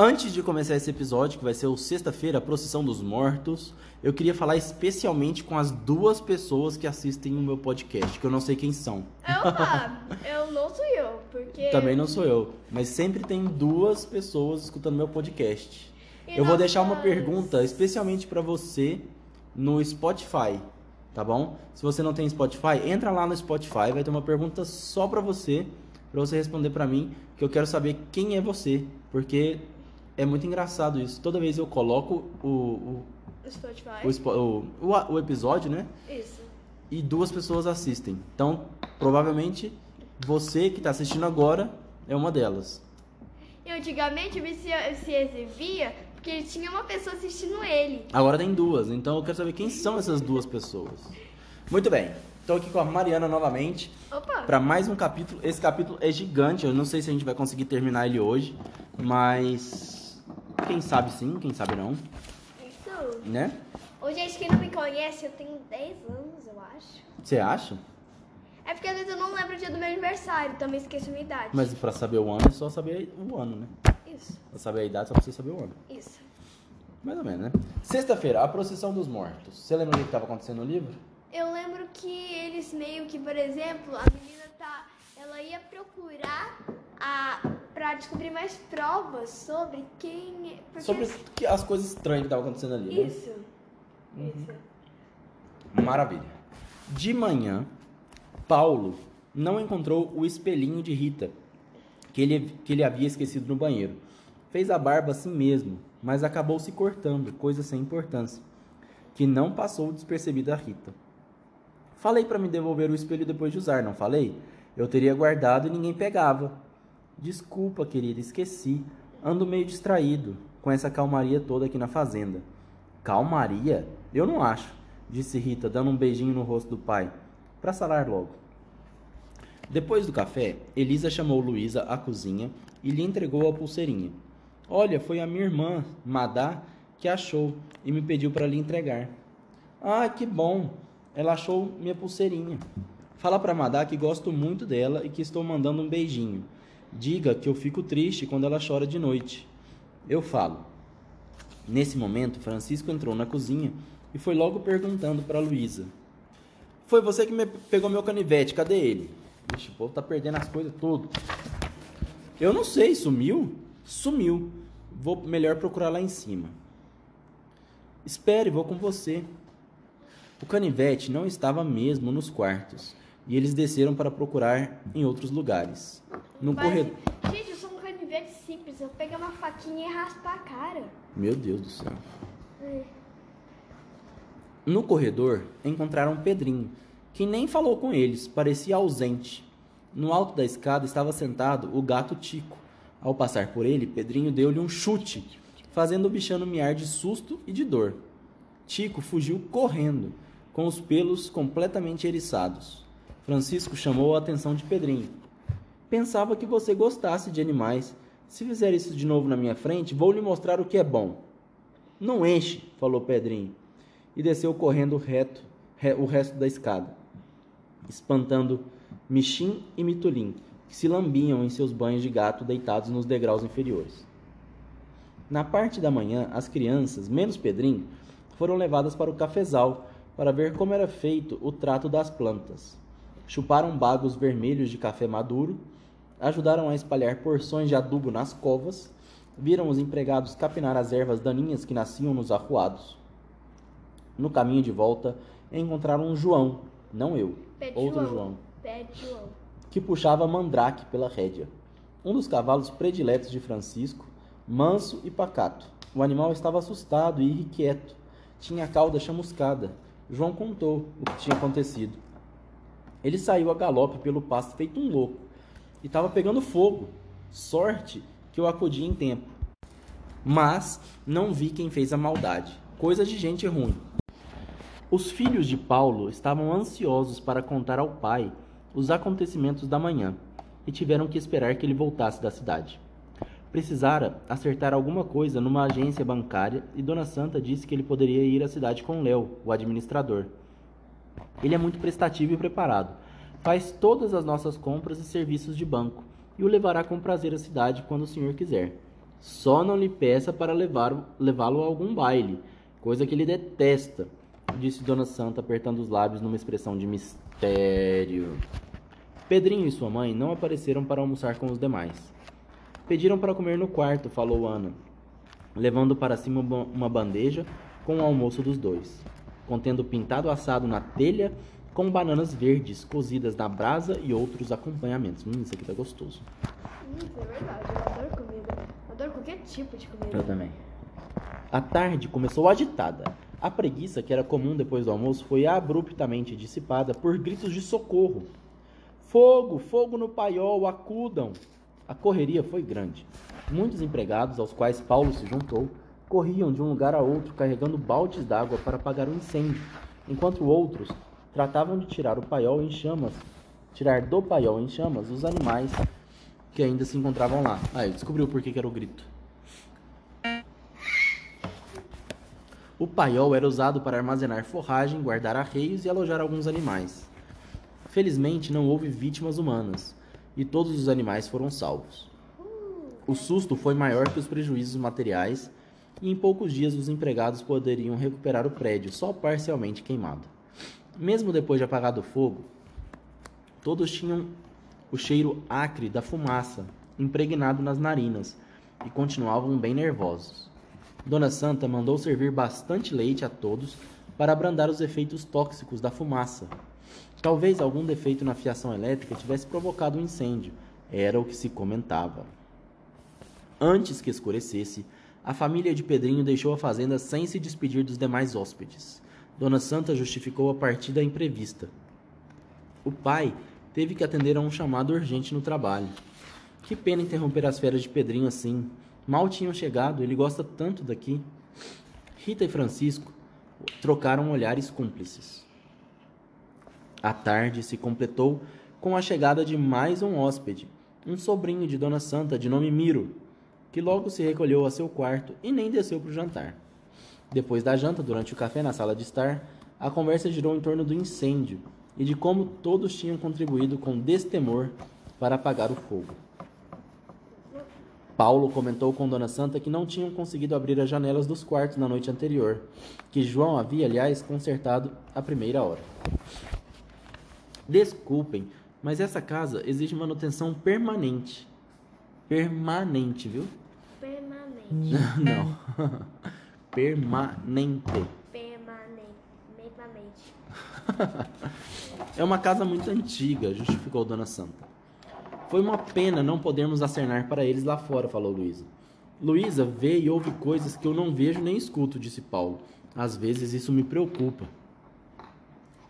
Antes de começar esse episódio, que vai ser o sexta-feira, a procissão dos mortos, eu queria falar especialmente com as duas pessoas que assistem o meu podcast, que eu não sei quem são. Opa, eu não sou eu, porque... Também não sou eu, mas sempre tem duas pessoas escutando meu podcast. E Eu vou deixar uma pergunta especialmente pra você no Spotify, tá bom? Se você não tem Spotify, entra lá no Spotify, vai ter uma pergunta só pra você, pra você responder pra mim, que eu quero saber quem é você, porque é muito engraçado isso. Toda vez eu coloco o, o, Spotify. o, o, o, episódio, né? Isso. E duas pessoas assistem. Então, provavelmente, você que tá assistindo agora é uma delas. E antigamente ele se, se exibia porque ele tinha uma pessoa assistindo ele. Agora tem duas, então eu quero saber quem são essas duas pessoas. Muito bem, estou aqui com a Mariana novamente Opa, para mais um capítulo. Esse capítulo é gigante, eu não sei se a gente vai conseguir terminar ele hoje, mas quem sabe sim, quem sabe não, isso. né? Ô, gente, quem não me conhece, eu tenho 10 anos, eu acho. Você acha? É porque às vezes eu não lembro o dia do meu aniversário, também esqueço a minha idade. Mas para saber o ano é só saber o ano, né? Isso, Pra saber a idade só precisa saber o ano. isso. Mais ou menos, né? Sexta-feira, a procissão dos mortos. Você lembra o que estava acontecendo no livro? Eu lembro que eles meio que, por exemplo, a menina tá. Ela ia procurar a. pra descobrir mais provas sobre quem. é- Porque Sobre as coisas estranhas que estavam acontecendo ali, né? Isso. Isso. Maravilha. De manhã, Paulo não encontrou o espelhinho de Rita, que ele, que ele havia esquecido no banheiro. Fez a barba assim mesmo, mas acabou se cortando, coisa sem importância, que não passou despercebida a Rita. Falei para me devolver o espelho depois de usar, não falei? Eu teria guardado e ninguém pegava. Desculpa, querida, esqueci. Ando meio distraído com essa calmaria toda aqui na fazenda. Calmaria? Eu não acho, disse Rita, dando um beijinho no rosto do pai, para salar logo. Depois do café, Elisa chamou Luísa à cozinha e lhe entregou a pulseirinha. Olha, foi a minha irmã, Madá, que achou e me pediu para lhe entregar. Ah, que bom! Ela achou minha pulseirinha. Fala para Madá que gosto muito dela e que estou mandando um beijinho. Diga que eu fico triste quando ela chora de noite. Eu falo. Nesse momento, Francisco entrou na cozinha e foi logo perguntando para Luísa. Foi você que me pegou meu canivete, cadê ele? Ixi, o povo tá perdendo as coisas tudo. Eu não sei, sumiu? Sumiu. Vou melhor procurar lá em cima. Espere, vou com você. O canivete não estava mesmo nos quartos e eles desceram para procurar em outros lugares. No Mas, corredor. Gente, eu sou um canivete simples. Eu pego uma faquinha e raspo a cara. Meu Deus do céu. No corredor, encontraram Pedrinho, que nem falou com eles, parecia ausente. No alto da escada estava sentado o gato Tico. Ao passar por ele, Pedrinho deu-lhe um chute, fazendo o bichano miar de susto e de dor. Tico fugiu correndo, com os pelos completamente eriçados. Francisco chamou a atenção de Pedrinho. Pensava que você gostasse de animais. Se fizer isso de novo na minha frente, vou lhe mostrar o que é bom. Não enche, falou Pedrinho, e desceu correndo reto re- o resto da escada, espantando Michim e Mitulim, que se lambiam em seus banhos de gato deitados nos degraus inferiores. Na parte da manhã, as crianças, menos Pedrinho, foram levadas para o cafezal para ver como era feito o trato das plantas. Chuparam bagos vermelhos de café maduro, ajudaram a espalhar porções de adubo nas covas, viram os empregados capinar as ervas daninhas que nasciam nos arruados. No caminho de volta, encontraram um João, não eu, outro João. João, João. que puxava Mandrake pela rédea. Um dos cavalos prediletos de Francisco, manso e pacato. O animal estava assustado e irrequieto. Tinha a cauda chamuscada. João contou o que tinha acontecido. Ele saiu a galope pelo pasto feito um louco e estava pegando fogo. Sorte que eu acudi em tempo. Mas não vi quem fez a maldade. Coisa de gente ruim. Os filhos de Paulo estavam ansiosos para contar ao pai os acontecimentos da manhã e tiveram que esperar que ele voltasse da cidade. Precisara acertar alguma coisa numa agência bancária e Dona Santa disse que ele poderia ir à cidade com Léo, o administrador. Ele é muito prestativo e preparado. Faz todas as nossas compras e serviços de banco e o levará com prazer à cidade quando o senhor quiser. Só não lhe peça para levá-lo a algum baile, coisa que ele detesta, disse Dona Santa, apertando os lábios numa expressão de mistério. Pedrinho e sua mãe não apareceram para almoçar com os demais. Pediram para comer no quarto, falou Ana, levando para cima uma bandeja com o almoço dos dois, contendo pintado assado na telha com bananas verdes cozidas na brasa e outros acompanhamentos. Hum, isso aqui tá gostoso. Hum, isso é verdade, eu adoro comida. Eu adoro qualquer tipo de comida. Eu também. A tarde começou agitada. A preguiça, que era comum depois do almoço, foi abruptamente dissipada por gritos de socorro. Fogo, fogo no paiol, acudam! A correria foi grande. Muitos empregados, aos quais Paulo se juntou, corriam de um lugar a outro carregando baldes d'água para apagar o incêndio, enquanto outros tratavam de tirar o paiol em chamas, tirar do paiol em chamas os animais que ainda se encontravam lá. Aí, descobriu por que que era o grito. O paiol era usado para armazenar forragem, guardar arreios e alojar alguns animais. Felizmente não houve vítimas humanas e todos os animais foram salvos. O susto foi maior que os prejuízos materiais e em poucos dias os empregados poderiam recuperar o prédio só parcialmente queimado. Mesmo depois de apagado o fogo, todos tinham o cheiro acre da fumaça impregnado nas narinas e continuavam bem nervosos. Dona Santa mandou servir bastante leite a todos para abrandar os efeitos tóxicos da fumaça. Talvez algum defeito na fiação elétrica tivesse provocado o um incêndio, era o que se comentava. Antes que escurecesse, a família de Pedrinho deixou a fazenda sem se despedir dos demais hóspedes. Dona Santa justificou a partida imprevista. O pai teve que atender a um chamado urgente no trabalho. Que pena interromper as férias de Pedrinho assim. Mal tinham chegado, ele gosta tanto daqui. Rita e Francisco trocaram olhares cúmplices. A tarde se completou com a chegada de mais um hóspede, um sobrinho de Dona Santa de nome Miro, que logo se recolheu a seu quarto e nem desceu para o jantar. Depois da janta, durante o café na sala de estar, a conversa girou em torno do incêndio e de como todos tinham contribuído com destemor para apagar o fogo. Paulo comentou com Dona Santa que não tinham conseguido abrir as janelas dos quartos na noite anterior, que João havia, aliás, consertado à primeira hora. Desculpem, mas essa casa exige manutenção permanente. Permanente, viu? Permanente. Não. Permanente. É uma casa muito antiga, justificou Dona Santa. Foi uma pena não podermos acernar para eles lá fora, falou Luísa. Luísa vê e ouve coisas que eu não vejo nem escuto, disse Paulo. Às vezes isso me preocupa.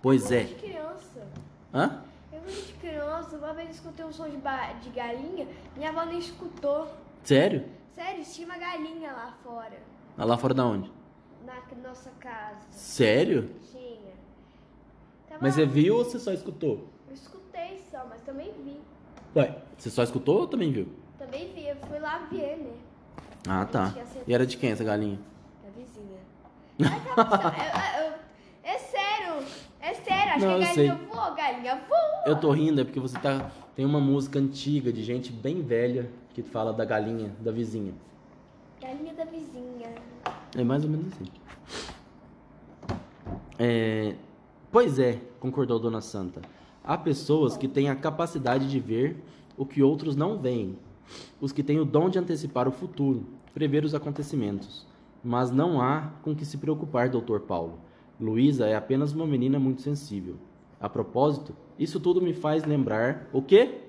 Pois é. de criança. Hã? Eu fui de criança, uma vez escutei um som de, ba- de galinha, minha avó nem escutou. Sério? Sério, tinha uma galinha lá fora, Lá fora da onde? na nossa casa. Sério? Tinha. Tava Mas você viu ou você só escutou? Eu escutei só, mas também vi. Ué, você só escutou ou também viu? Também vi, eu fui lá ver, né? Ah, tá. E era de quem essa galinha? Da vizinha. Ai, tá, eu- eu- é sério, é sério, acho Não, eu que a galinha sei. voa, galinha voa. Eu tô rindo é porque você tá. Tem uma música antiga de gente bem velha que fala da galinha da vizinha. Galinha da vizinha. É mais ou menos assim. É, Pois é, concordou Dona Santa. Há pessoas que têm a capacidade de ver o que outros não veem. Os que têm o dom de antecipar o futuro, prever os acontecimentos. Mas não há com que se preocupar, doutor Paulo. Luísa é apenas uma menina muito sensível. A propósito, isso tudo me faz lembrar. O quê?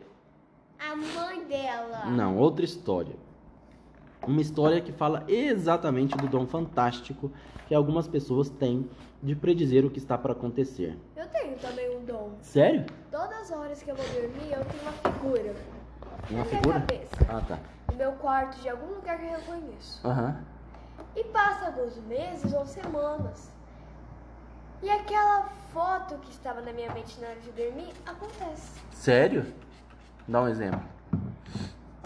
A mãe dela. Não, outra história. Uma história que fala exatamente do dom fantástico que algumas pessoas têm de predizer o que está para acontecer. Eu tenho também um dom. Sério? Todas as horas que eu vou dormir, eu tenho uma figura. Uma na figura? minha cabeça. Ah, tá. No meu quarto, de algum lugar que eu reconheço. Aham. E passa alguns meses ou semanas. E aquela foto que estava na minha mente na hora de dormir acontece. Sério? Dá um exemplo.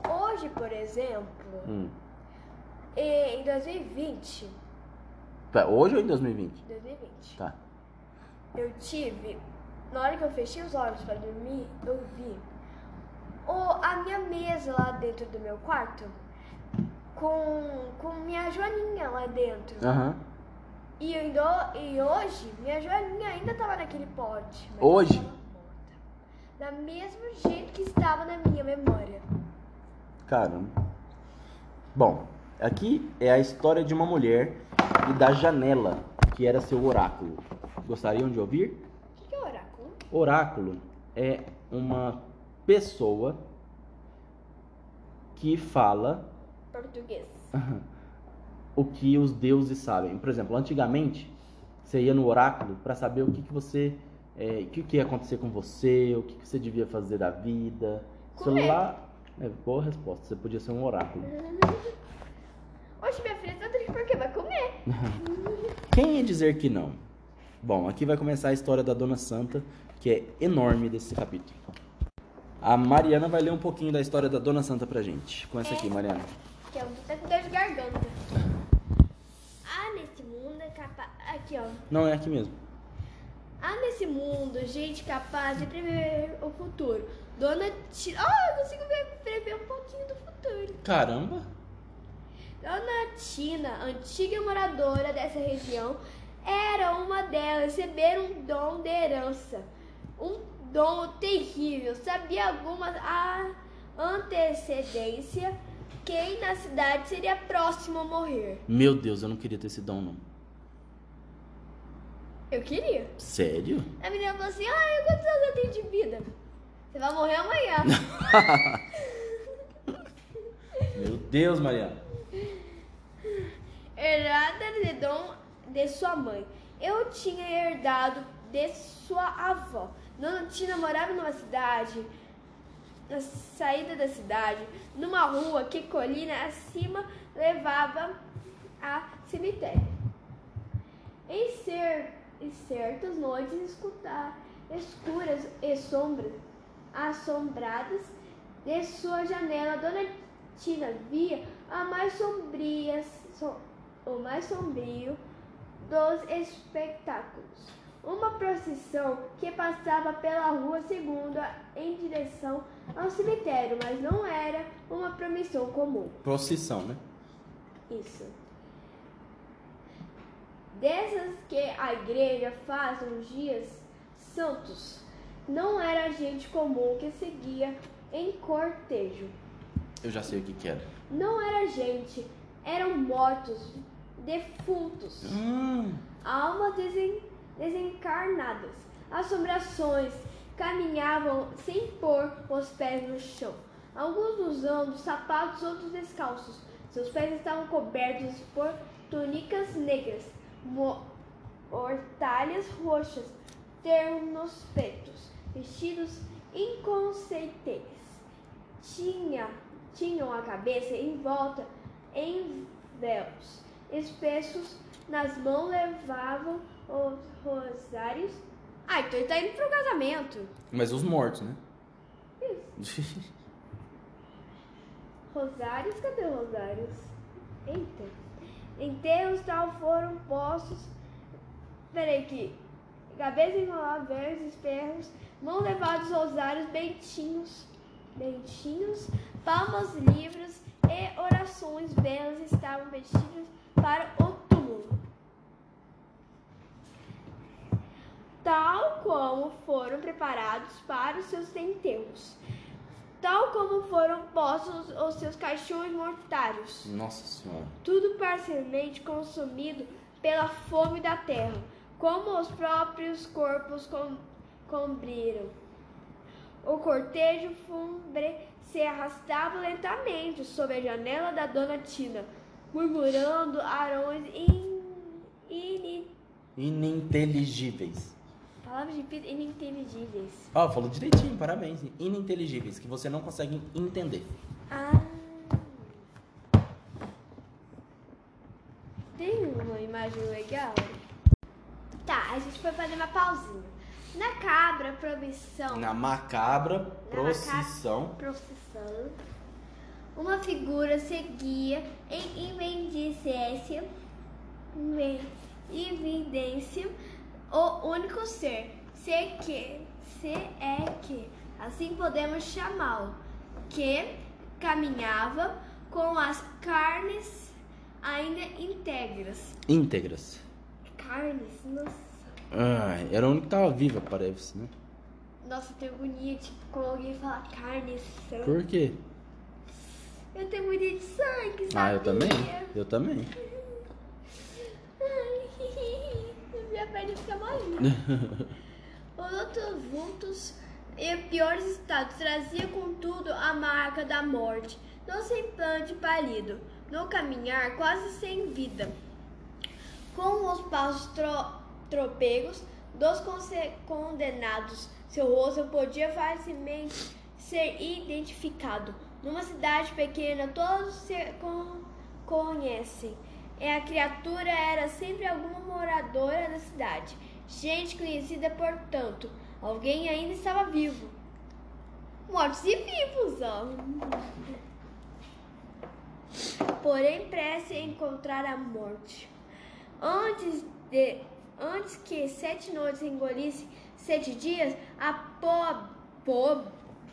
Hoje, por exemplo, Hum. em 2020, Tá, Hoje ou em 2020? 2020, Tá. eu tive, na hora que eu fechei os olhos para dormir, eu vi o, a minha mesa lá dentro do meu quarto com, com minha Joaninha lá dentro. Aham. E, e hoje, minha Joaninha ainda tava naquele pote. Hoje? Da mesmo jeito que estava na minha memória. Caramba. Bom, aqui é a história de uma mulher e da janela, que era seu oráculo. Gostariam de ouvir? O que, que é oráculo? Oráculo é uma pessoa que fala Português. O que os deuses sabem. Por exemplo, antigamente você ia no oráculo para saber o que, que você, é, o que, que ia acontecer com você, o que, que você devia fazer da vida. Comer. lá é boa resposta. Você podia ser um oráculo. Oxe, minha filha tá triste porque vai comer. Quem ia dizer que não? Bom, aqui vai começar a história da Dona Santa, que é enorme desse capítulo. A Mariana vai ler um pouquinho da história da Dona Santa pra gente. Começa aqui, Mariana. Que é o que tá com dor de garganta. Ah, nesse mundo é capaz. Aqui, ó. Não, é aqui mesmo. Há nesse mundo gente capaz de prever o futuro. Dona Tina. Oh, eu consigo ver, prever um pouquinho do futuro. Caramba! Dona Tina, antiga moradora dessa região, era uma delas receber um dom de herança. Um dom terrível. Sabia alguma a antecedência quem na cidade seria próximo a morrer. Meu Deus, eu não queria ter esse dom, não. Eu queria. Sério? A menina falou assim: Ah, quantos anos eu tenho de vida? Você vai morrer amanhã. Meu Deus, Mariana. Herdada de dom de sua mãe. Eu tinha herdado de sua avó. Dona Tina morava numa cidade, na saída da cidade, numa rua que colina acima levava a cemitério. Em, cer em certas noites escutar escuras e sombras assombradas de sua janela, Dona Tina via a mais sombria, so- o mais sombrio dos espetáculos. Uma procissão que passava pela rua segunda em direção ao cemitério, mas não era uma promissão comum. Procissão, né? Isso. Dessas que a igreja faz nos dias santos, não era gente comum que seguia em cortejo. Eu já sei o que que era. Não era gente, eram mortos, defuntos, Hum, almas desen- desencarnadas. Assombrações caminhavam sem pôr os pés no chão. Alguns usando sapatos, outros descalços. Seus pés estavam cobertos por túnicas negras, mo- mortalhas roxas, ternos pretos, vestidos inconceitáveis. Tinha, tinham a cabeça envolta em véus espessos, nas mãos levavam os rosários. Ah, então ele tá indo pro casamento. mas os mortos, né? Rosários? Cadê rosários? Eita. Enterros tal foram postos. Peraí que. Cabeça enrolada, verdes, espirros, mão levados rosários, bentinhos, bentinhos, palmas, livros e orações belas estavam vestidos para o túmulo. Tal como foram preparados para os seus enterros tal como foram postos os seus caixões mortários, Nossa senhora. tudo parcialmente consumido pela fome da terra, como os próprios corpos com, cobriram. O cortejo fúnebre se arrastava lentamente sob a janela da dona Tina, murmurando arões in, in, Ininteligíveis. Palavras difíceis ininteligíveis. Ó, falou direitinho, parabéns. Ininteligíveis, que você não consegue entender. Ah. Tem uma imagem legal? Tá, a gente foi fazer uma pausinha. Na cabra, proibição, Na macabra procissão. procissão, uma figura seguia em evidência, evidência o único ser, se que, se é que, assim podemos chamá-lo, que caminhava com as carnes ainda íntegras. Íntegras. Carnes, nossa. Ah, era a única que tava viva, parece, né? Nossa, eu tenho agonia, tipo, quando alguém fala carne, sangue. Por quê? Eu tenho agonia de sangue, sabe? Ah, eu também. Eu também. Ai, perna fica molinha. Outros vultos em piores estados trazia, contudo, a marca da morte. No semblante pálido, no caminhar quase sem vida. Com os passos tro tropegos dos condenados, seu rosto podia facilmente ser identificado. Numa cidade pequena, todos se con- conhecem. E a criatura era sempre alguma moradora da cidade. Gente conhecida, portanto. Alguém ainda estava vivo. Mortos e vivos, ó. Porém, prece em encontrar a morte. Antes, de, antes que sete noites engolisse sete dias, a po, po,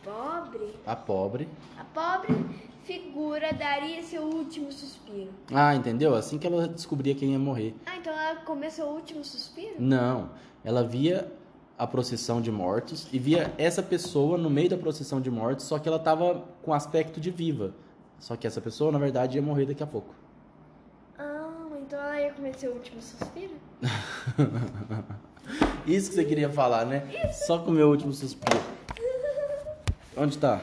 pobre, A pobre. a pobre figura daria seu último suspiro. Ah, entendeu? Assim que ela descobria quem ia morrer. Ah, então ela começou o último suspiro? Não, ela via a procissão de mortos e via essa pessoa no meio da procissão de mortos, só que ela tava com aspecto de viva. Só que essa pessoa, na verdade, ia morrer daqui a pouco. Ah, então ela ia começar o último suspiro? Isso que você queria falar, né? Só com o meu último suspiro. Onde tá?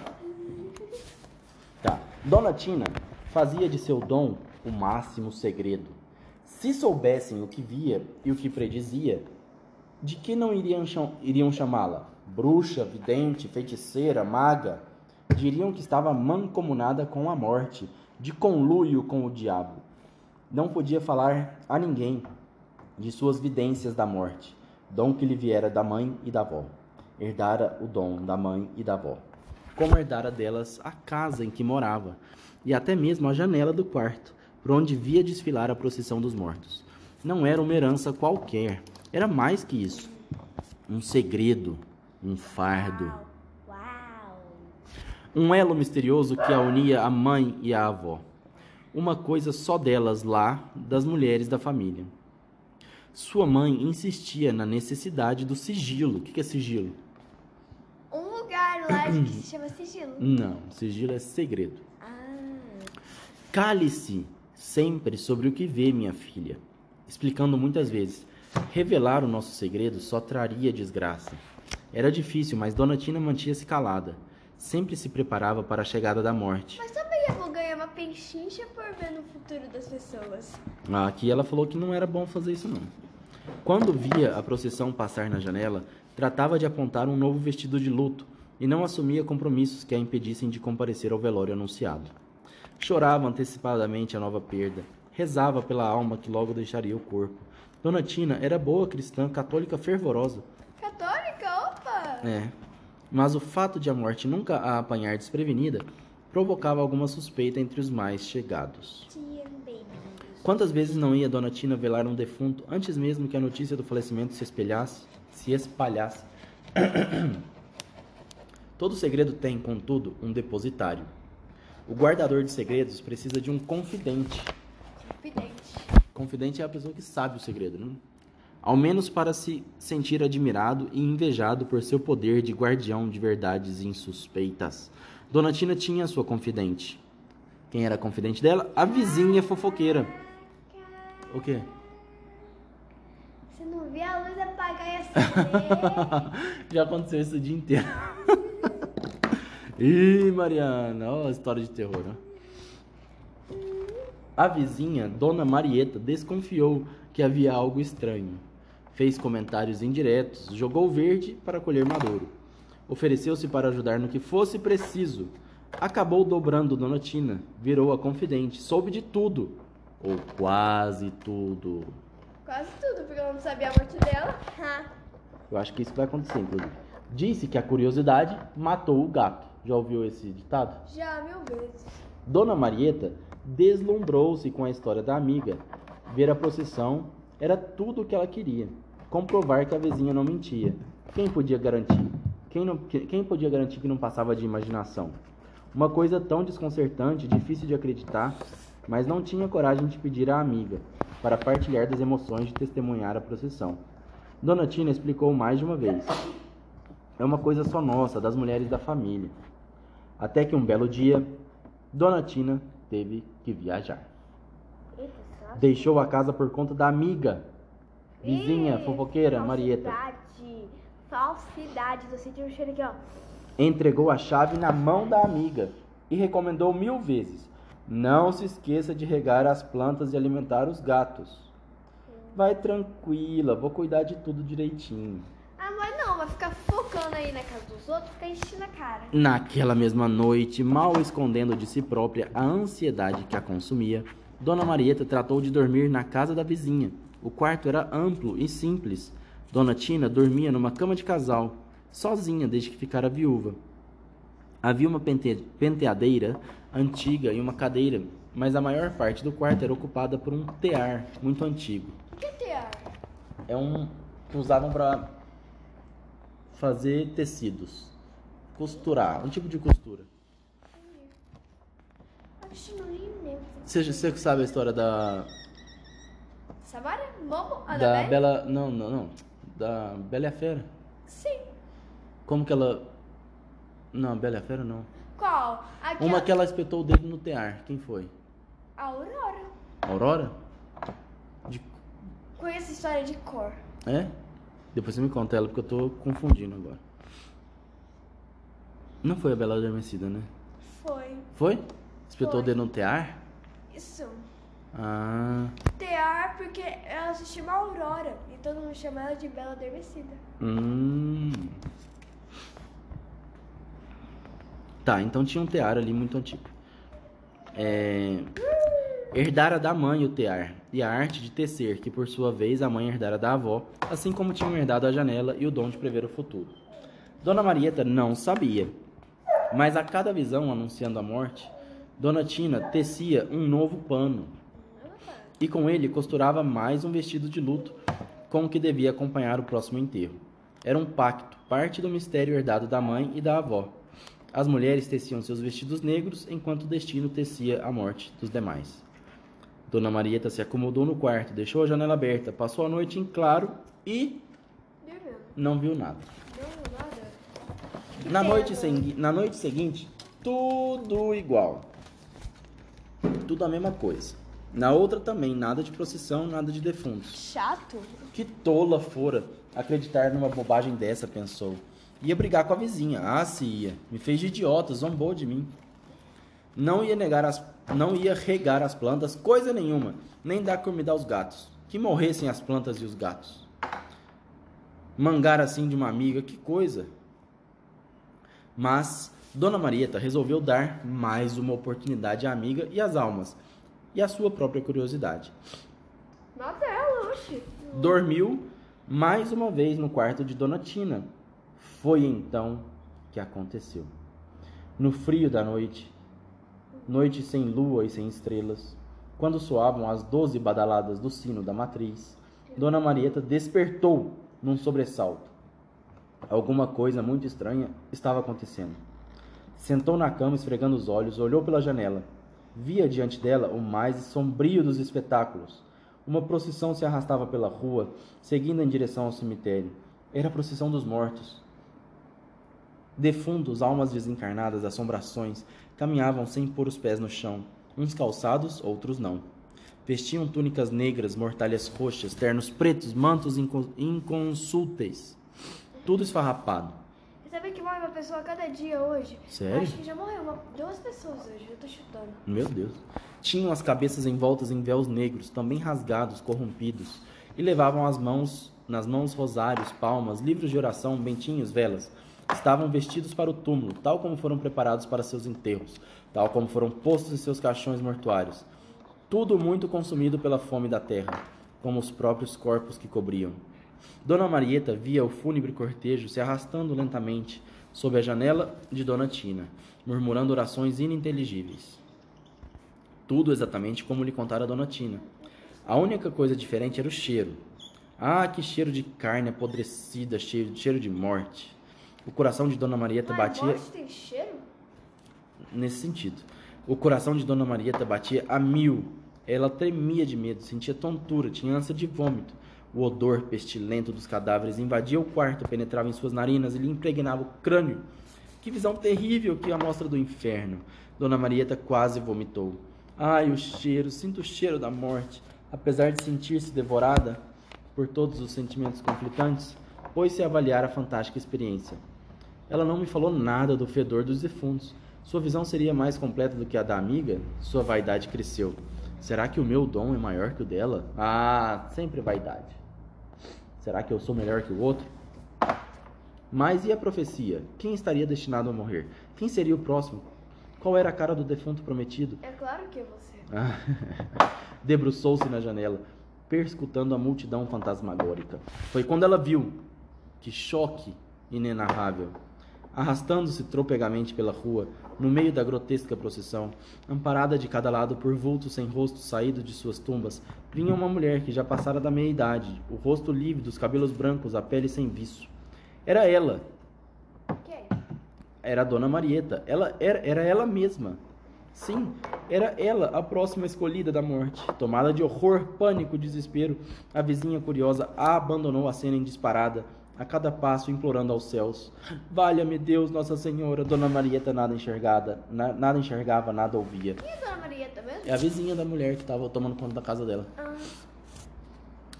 Dona Tina fazia de seu dom o máximo segredo. Se soubessem o que via e o que predizia, de que não iriam, iriam chamá-la? Bruxa, vidente, feiticeira, maga? Diriam que estava mancomunada com a morte, de conluio com o diabo. Não podia falar a ninguém de suas vidências da morte, dom que lhe viera da mãe e da avó. Herdara o dom da mãe e da avó, como herdara delas a casa em que morava, e até mesmo a janela do quarto, por onde via desfilar a procissão dos mortos. Não era uma herança qualquer, era mais que isso. Um segredo, um fardo, um elo misterioso que a unia à mãe e à avó. Uma coisa só delas lá, das mulheres da família. Sua mãe insistia na necessidade do sigilo. O que é sigilo? Lá que se chama sigilo. Não, sigilo é segredo. Ah, Cale-se sempre sobre o que vê, minha filha, explicando muitas vezes. Revelar o nosso segredo só traria desgraça. Era difícil, mas Dona Tina mantinha-se calada. Sempre se preparava para a chegada da morte. mas também eu vou ganhar uma penchincha por ver no futuro das pessoas. Aqui ela falou que não era bom fazer isso não. Quando via a procissão passar na janela, tratava de apontar um novo vestido de luto e não assumia compromissos que a impedissem de comparecer ao velório anunciado. Chorava antecipadamente a nova perda, rezava pela alma que logo deixaria o corpo. Dona Tina era boa cristã, católica fervorosa. Católica, opa! É. Mas o fato de a morte nunca a apanhar desprevenida provocava alguma suspeita entre os mais chegados. Quantas vezes não ia Dona Tina velar um defunto antes mesmo que a notícia do falecimento se espelhasse, se espalhasse? Todo segredo tem, contudo, um depositário. O guardador de segredos precisa de um confidente. Confidente. Confidente é a pessoa que sabe o segredo, né? Ao menos para se sentir admirado e invejado por seu poder de guardião de verdades insuspeitas. Dona Tina tinha sua confidente. Quem era a confidente dela? A vizinha fofoqueira. O quê? Você não vê a luz apagar e acender? Já aconteceu isso o dia inteiro. Ih, Mariana, ó a história de terror, ó. A vizinha, Dona Marieta, desconfiou que havia algo estranho. Fez comentários indiretos, jogou verde para colher maduro. Ofereceu-se para ajudar no que fosse preciso. Acabou dobrando Dona Tina, virou a confidente, soube de tudo. Ou quase tudo. Quase tudo, porque eu não sabia a morte dela. Ha. Eu acho que isso vai acontecer, inclusive. Disse que a curiosidade matou o gato. Já ouviu esse ditado? Já mil vezes. Dona Marieta deslumbrou-se com a história da amiga. Ver a procissão era tudo o que ela queria. Comprovar que a vizinha não mentia. Quem podia garantir? Quem, não, que- quem podia garantir que não passava de imaginação? Uma coisa tão desconcertante, difícil de acreditar, mas não tinha coragem de pedir à amiga para partilhar das emoções de testemunhar a procissão. Dona Tina explicou mais de uma vez. É uma coisa só nossa, das mulheres da família. Até que um belo dia, Dona Tina teve que viajar. Deixou a casa por conta da amiga, vizinha, fofoqueira, Marieta. Falsidade. Falsidade. Tô sentindo um cheiro aqui, ó. Entregou a chave na mão da amiga e recomendou mil vezes: não se esqueça de regar as plantas e alimentar os gatos. Vai tranquila, vou cuidar de tudo direitinho. Ah, mas não, vai ficar aí na casa dos outros, ficar enchendo a cara. Naquela mesma noite, mal escondendo de si própria a ansiedade que a consumia, Dona Marieta tratou de dormir na casa da vizinha. O quarto era amplo e simples. Dona Tina dormia numa cama de casal, sozinha desde que ficara viúva. Havia uma pente- penteadeira antiga e uma cadeira, mas a maior parte do quarto era ocupada por um tear muito antigo. O que é tear? É um que usavam para fazer tecidos, costurar, um tipo de costura. Acho que não lembro. Você, você sabe a história da Samara? Momo? da? Bela, não, não, não, da Bela e a Fera. Sim. Como que ela Não, Bela e a Fera não. Qual? Aquela... Uma que ela espetou o dedo no tear. Quem foi? A Aurora. Aurora? De... Conheço a história de cor. É? Depois você me conta ela porque eu tô confundindo agora. Não foi a Bela Adormecida, né? Foi. Foi? Espetou Foi. o dedo no tear? Isso. Ah. Tear porque ela se chama Aurora. E todo mundo chama ela de Bela Adormecida. Hum. Tá, então tinha um tear ali muito antigo. É... Herdara da mãe o tear e a arte de tecer, que por sua vez a mãe herdara da avó, assim como tinham herdado a janela e o dom de prever o futuro. Dona Marieta não sabia, mas a cada visão anunciando a morte, Dona Tina tecia um novo pano e com ele costurava mais um vestido de luto com o que devia acompanhar o próximo enterro. Era um pacto, parte do mistério herdado da mãe e da avó. As mulheres teciam seus vestidos negros, enquanto o destino tecia a morte dos demais. Dona Marieta se acomodou no quarto, deixou a janela aberta, passou a noite em claro e não viu nada. Na noite, segui- na noite seguinte, tudo igual. Tudo a mesma coisa. Na outra também, nada de procissão, nada de defuntos. Chato? Que tola fora acreditar numa bobagem dessa, pensou. Ia brigar com a vizinha. Ah, se ia. Me fez de idiota, zombou de mim. Não ia negar as não ia regar as plantas, coisa nenhuma, nem dar comida aos gatos. Que morressem as plantas e os gatos. Mangar assim de uma amiga, que coisa. Mas Dona Marieta resolveu dar mais uma oportunidade à amiga e às almas, e à sua própria curiosidade. Nada ela, oxe. Dormiu mais uma vez no quarto de Dona Tina. Foi então que aconteceu. No frio da noite, noite sem lua e sem estrelas, quando soavam as doze badaladas do sino da matriz, Dona Marieta despertou num sobressalto. Alguma coisa muito estranha estava acontecendo. Sentou na cama, esfregando os olhos, olhou pela janela. Via diante dela o mais sombrio dos espetáculos. Uma procissão se arrastava pela rua, seguindo em direção ao cemitério. Era a procissão dos mortos. Defuntos, almas desencarnadas, assombrações, caminhavam sem pôr os pés no chão, uns calçados, outros não. Vestiam túnicas negras, mortalhas roxas, ternos pretos, mantos inco- inconsúteis. Tudo esfarrapado. Você sabe que morre uma pessoa a cada dia hoje? Sério? Acho que já morreu uma, duas pessoas hoje, eu tô chutando. Meu Deus. Tinham as cabeças envoltas em véus negros, também rasgados, corrompidos, e levavam as mãos, nas mãos rosários, palmas, livros de oração, bentinhos, velas. Estavam vestidos para o túmulo, tal como foram preparados para seus enterros, tal como foram postos em seus caixões mortuários. Tudo muito consumido pela fome da terra, como os próprios corpos que cobriam. Dona Marieta via o fúnebre cortejo se arrastando lentamente sob a janela de Dona Tina, murmurando orações ininteligíveis. Tudo exatamente como lhe contara Dona Tina. A única coisa diferente era o cheiro. Ah, que cheiro de carne apodrecida, cheiro, cheiro de morte. O coração de Dona Marieta Mas batia. morte tem cheiro? nesse sentido. O coração de Dona Marieta batia a mil. Ela tremia de medo, sentia tontura, tinha ânsia de vômito. O odor pestilento dos cadáveres invadia o quarto, penetrava em suas narinas e lhe impregnava o crânio. Que visão terrível que a mostra do inferno. Dona Marieta quase vomitou. Ai, o cheiro, sinto o cheiro da morte. Apesar de sentir-se devorada por todos os sentimentos conflitantes, pôs-se a avaliar a fantástica experiência. Ela não me falou nada do fedor dos defuntos. Sua visão seria mais completa do que a da amiga? Sua vaidade cresceu. Será que o meu dom é maior que o dela? Ah, sempre vaidade. Será que eu sou melhor que o outro? Mas e a profecia? Quem estaria destinado a morrer? Quem seria o próximo? Qual era a cara do defunto prometido? É claro que é você. Debruçou-se na janela, perscutando a multidão fantasmagórica. Foi quando ela viu. Que choque inenarrável! Arrastando-se tropegamente pela rua, no meio da grotesca procissão, amparada de cada lado por vultos sem rosto saídos de suas tumbas, vinha uma mulher que já passara da meia-idade, o rosto lívido, os cabelos brancos, a pele sem viço. Era ela. Quem? Era a Dona Marieta. Ela era, era ela mesma. Sim, era ela a próxima escolhida da morte. Tomada de horror, pânico, desespero, a vizinha curiosa a abandonou a cena em disparada, a cada passo implorando aos céus: Valha-me Deus, Nossa Senhora. Dona Marieta nada enxergada, na, nada enxergava, nada ouvia. Quem é Dona Marieta mesmo? É a vizinha da mulher que estava tomando conta da casa dela. Ah,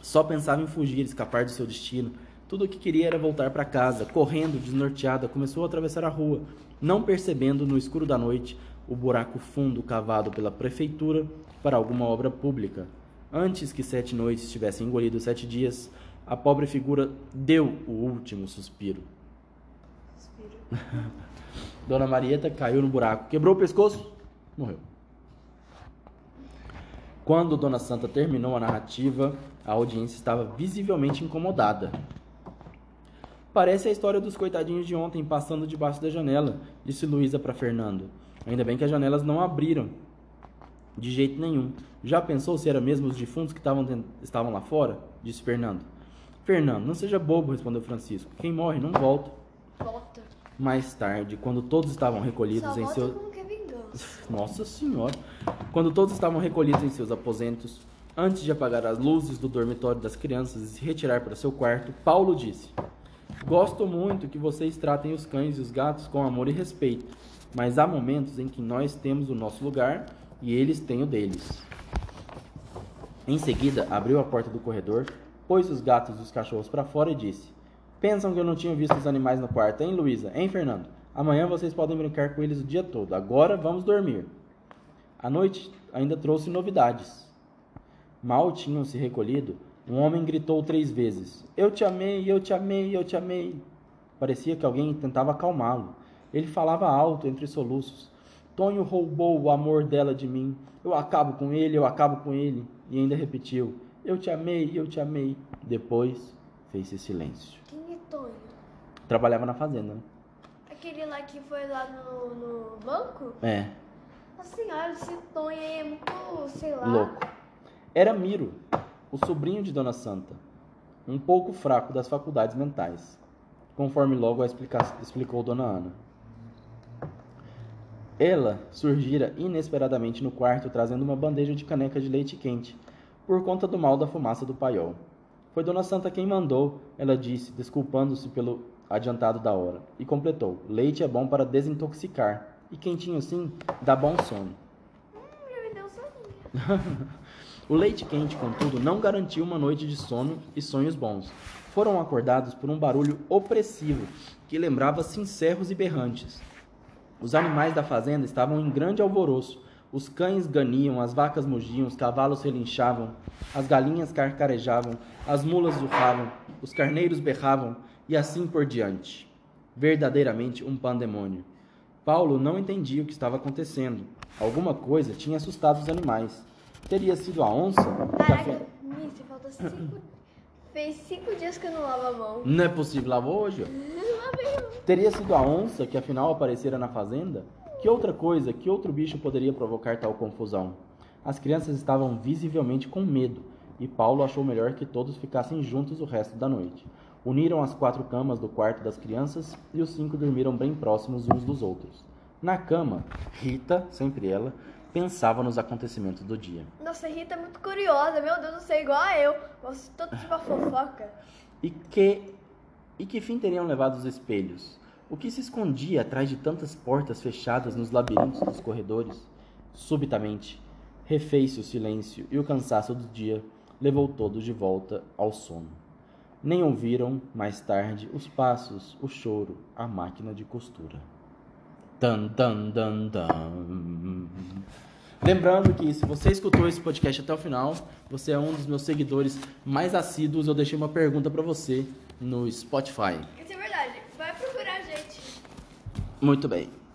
Só pensava em fugir, escapar do seu destino. Tudo o que queria era voltar para casa. Correndo, desnorteada, começou a atravessar a rua, não percebendo no escuro da noite o buraco fundo cavado pela prefeitura para alguma obra pública. Antes que sete noites tivessem engolido sete dias, a pobre figura deu o último suspiro. suspiro. Dona Marieta caiu no buraco, quebrou o pescoço, morreu. Quando Dona Santa terminou a narrativa, a audiência estava visivelmente incomodada. Parece a história dos coitadinhos de ontem passando debaixo da janela, disse Luísa para Fernando. Ainda bem que as janelas não abriram. De jeito nenhum. Já pensou se era mesmo os defuntos que estavam, lá fora? Disse Fernando. Fernando, não seja bobo, respondeu Francisco. Quem morre não volta. Volta. Mais tarde, quando todos estavam recolhidos Só em volta seu... como que vingança. Nossa senhora! Quando todos estavam recolhidos em seus aposentos, antes de apagar as luzes do dormitório das crianças e se retirar para seu quarto, Paulo disse: Gosto muito que vocês tratem os cães e os gatos com amor e respeito, mas há momentos em que nós temos o nosso lugar e eles têm o deles. Em seguida, abriu a porta do corredor, pôs os gatos e os cachorros para fora e disse: Pensam que eu não tinha visto os animais no quarto, hein, Luísa? Hein, Fernando? Amanhã vocês podem brincar com eles o dia todo. Agora vamos dormir. A noite ainda trouxe novidades. Mal tinham se recolhido, um homem gritou três vezes: Eu te amei, eu te amei, eu te amei. Parecia que alguém tentava acalmá-lo. Ele falava alto, entre soluços. Tonho roubou o amor dela de mim. Eu acabo com ele, eu acabo com ele. E ainda repetiu: Eu te amei, eu te amei. Depois fez-se silêncio. Quem é Tonho? Trabalhava na fazenda, né? Aquele lá que foi lá no, no banco? É, Nossa senhora, esse Tonho aí é muito, sei lá. louco. Era Miro, o sobrinho de Dona Santa, um pouco fraco das faculdades mentais, conforme logo a explica- explicou Dona Ana. Ela surgira inesperadamente no quarto trazendo uma bandeja de caneca de leite quente, por conta do mal da fumaça do paiol. Foi Dona Santa quem mandou, ela disse, desculpando-se pelo adiantado da hora, e completou: leite é bom para desintoxicar, e quentinho assim dá bom sono. Hum, já me deu soninho. O leite quente, contudo, não garantiu uma noite de sono e sonhos bons. Foram acordados por um barulho opressivo que lembrava cincerros e berrantes. Os animais da fazenda estavam em grande alvoroço. Os cães ganiam, as vacas mugiam, os cavalos relinchavam, as galinhas carcarejavam, as mulas urravam, os carneiros berravam e assim por diante. Verdadeiramente um pandemônio. Paulo não entendia o que estava acontecendo. Alguma coisa tinha assustado os animais. Teria sido a onça? Caraca, Miss, falta cinco. Fez cinco dias que eu não lavo a mão. Não é possível, lavou hoje? Teria sido a onça que afinal aparecera na fazenda? Que outra coisa, que outro bicho poderia provocar tal confusão? As crianças estavam visivelmente com medo, e Paulo achou melhor que todos ficassem juntos o resto da noite. Uniram as quatro camas do quarto das crianças e os cinco dormiram bem próximos uns dos outros. Na cama, Rita, sempre ela, pensava nos acontecimentos do dia. Nossa, Rita é muito curiosa, meu Deus, não sei, igual a eu. Gosto tanto de uma fofoca. E que, e que fim teriam levado os espelhos? O que se escondia atrás de tantas portas fechadas nos labirintos dos corredores? Subitamente, refez-se o silêncio e o cansaço do dia levou todos de volta ao sono. Nem ouviram, mais tarde, os passos, o choro, a máquina de costura. Dan, dan, dan, dan. Lembrando que se você escutou esse podcast até o final, você é um dos meus seguidores mais assíduos. Eu deixei uma pergunta para você no Spotify. Isso é verdade. Vai procurar a gente. Muito bem.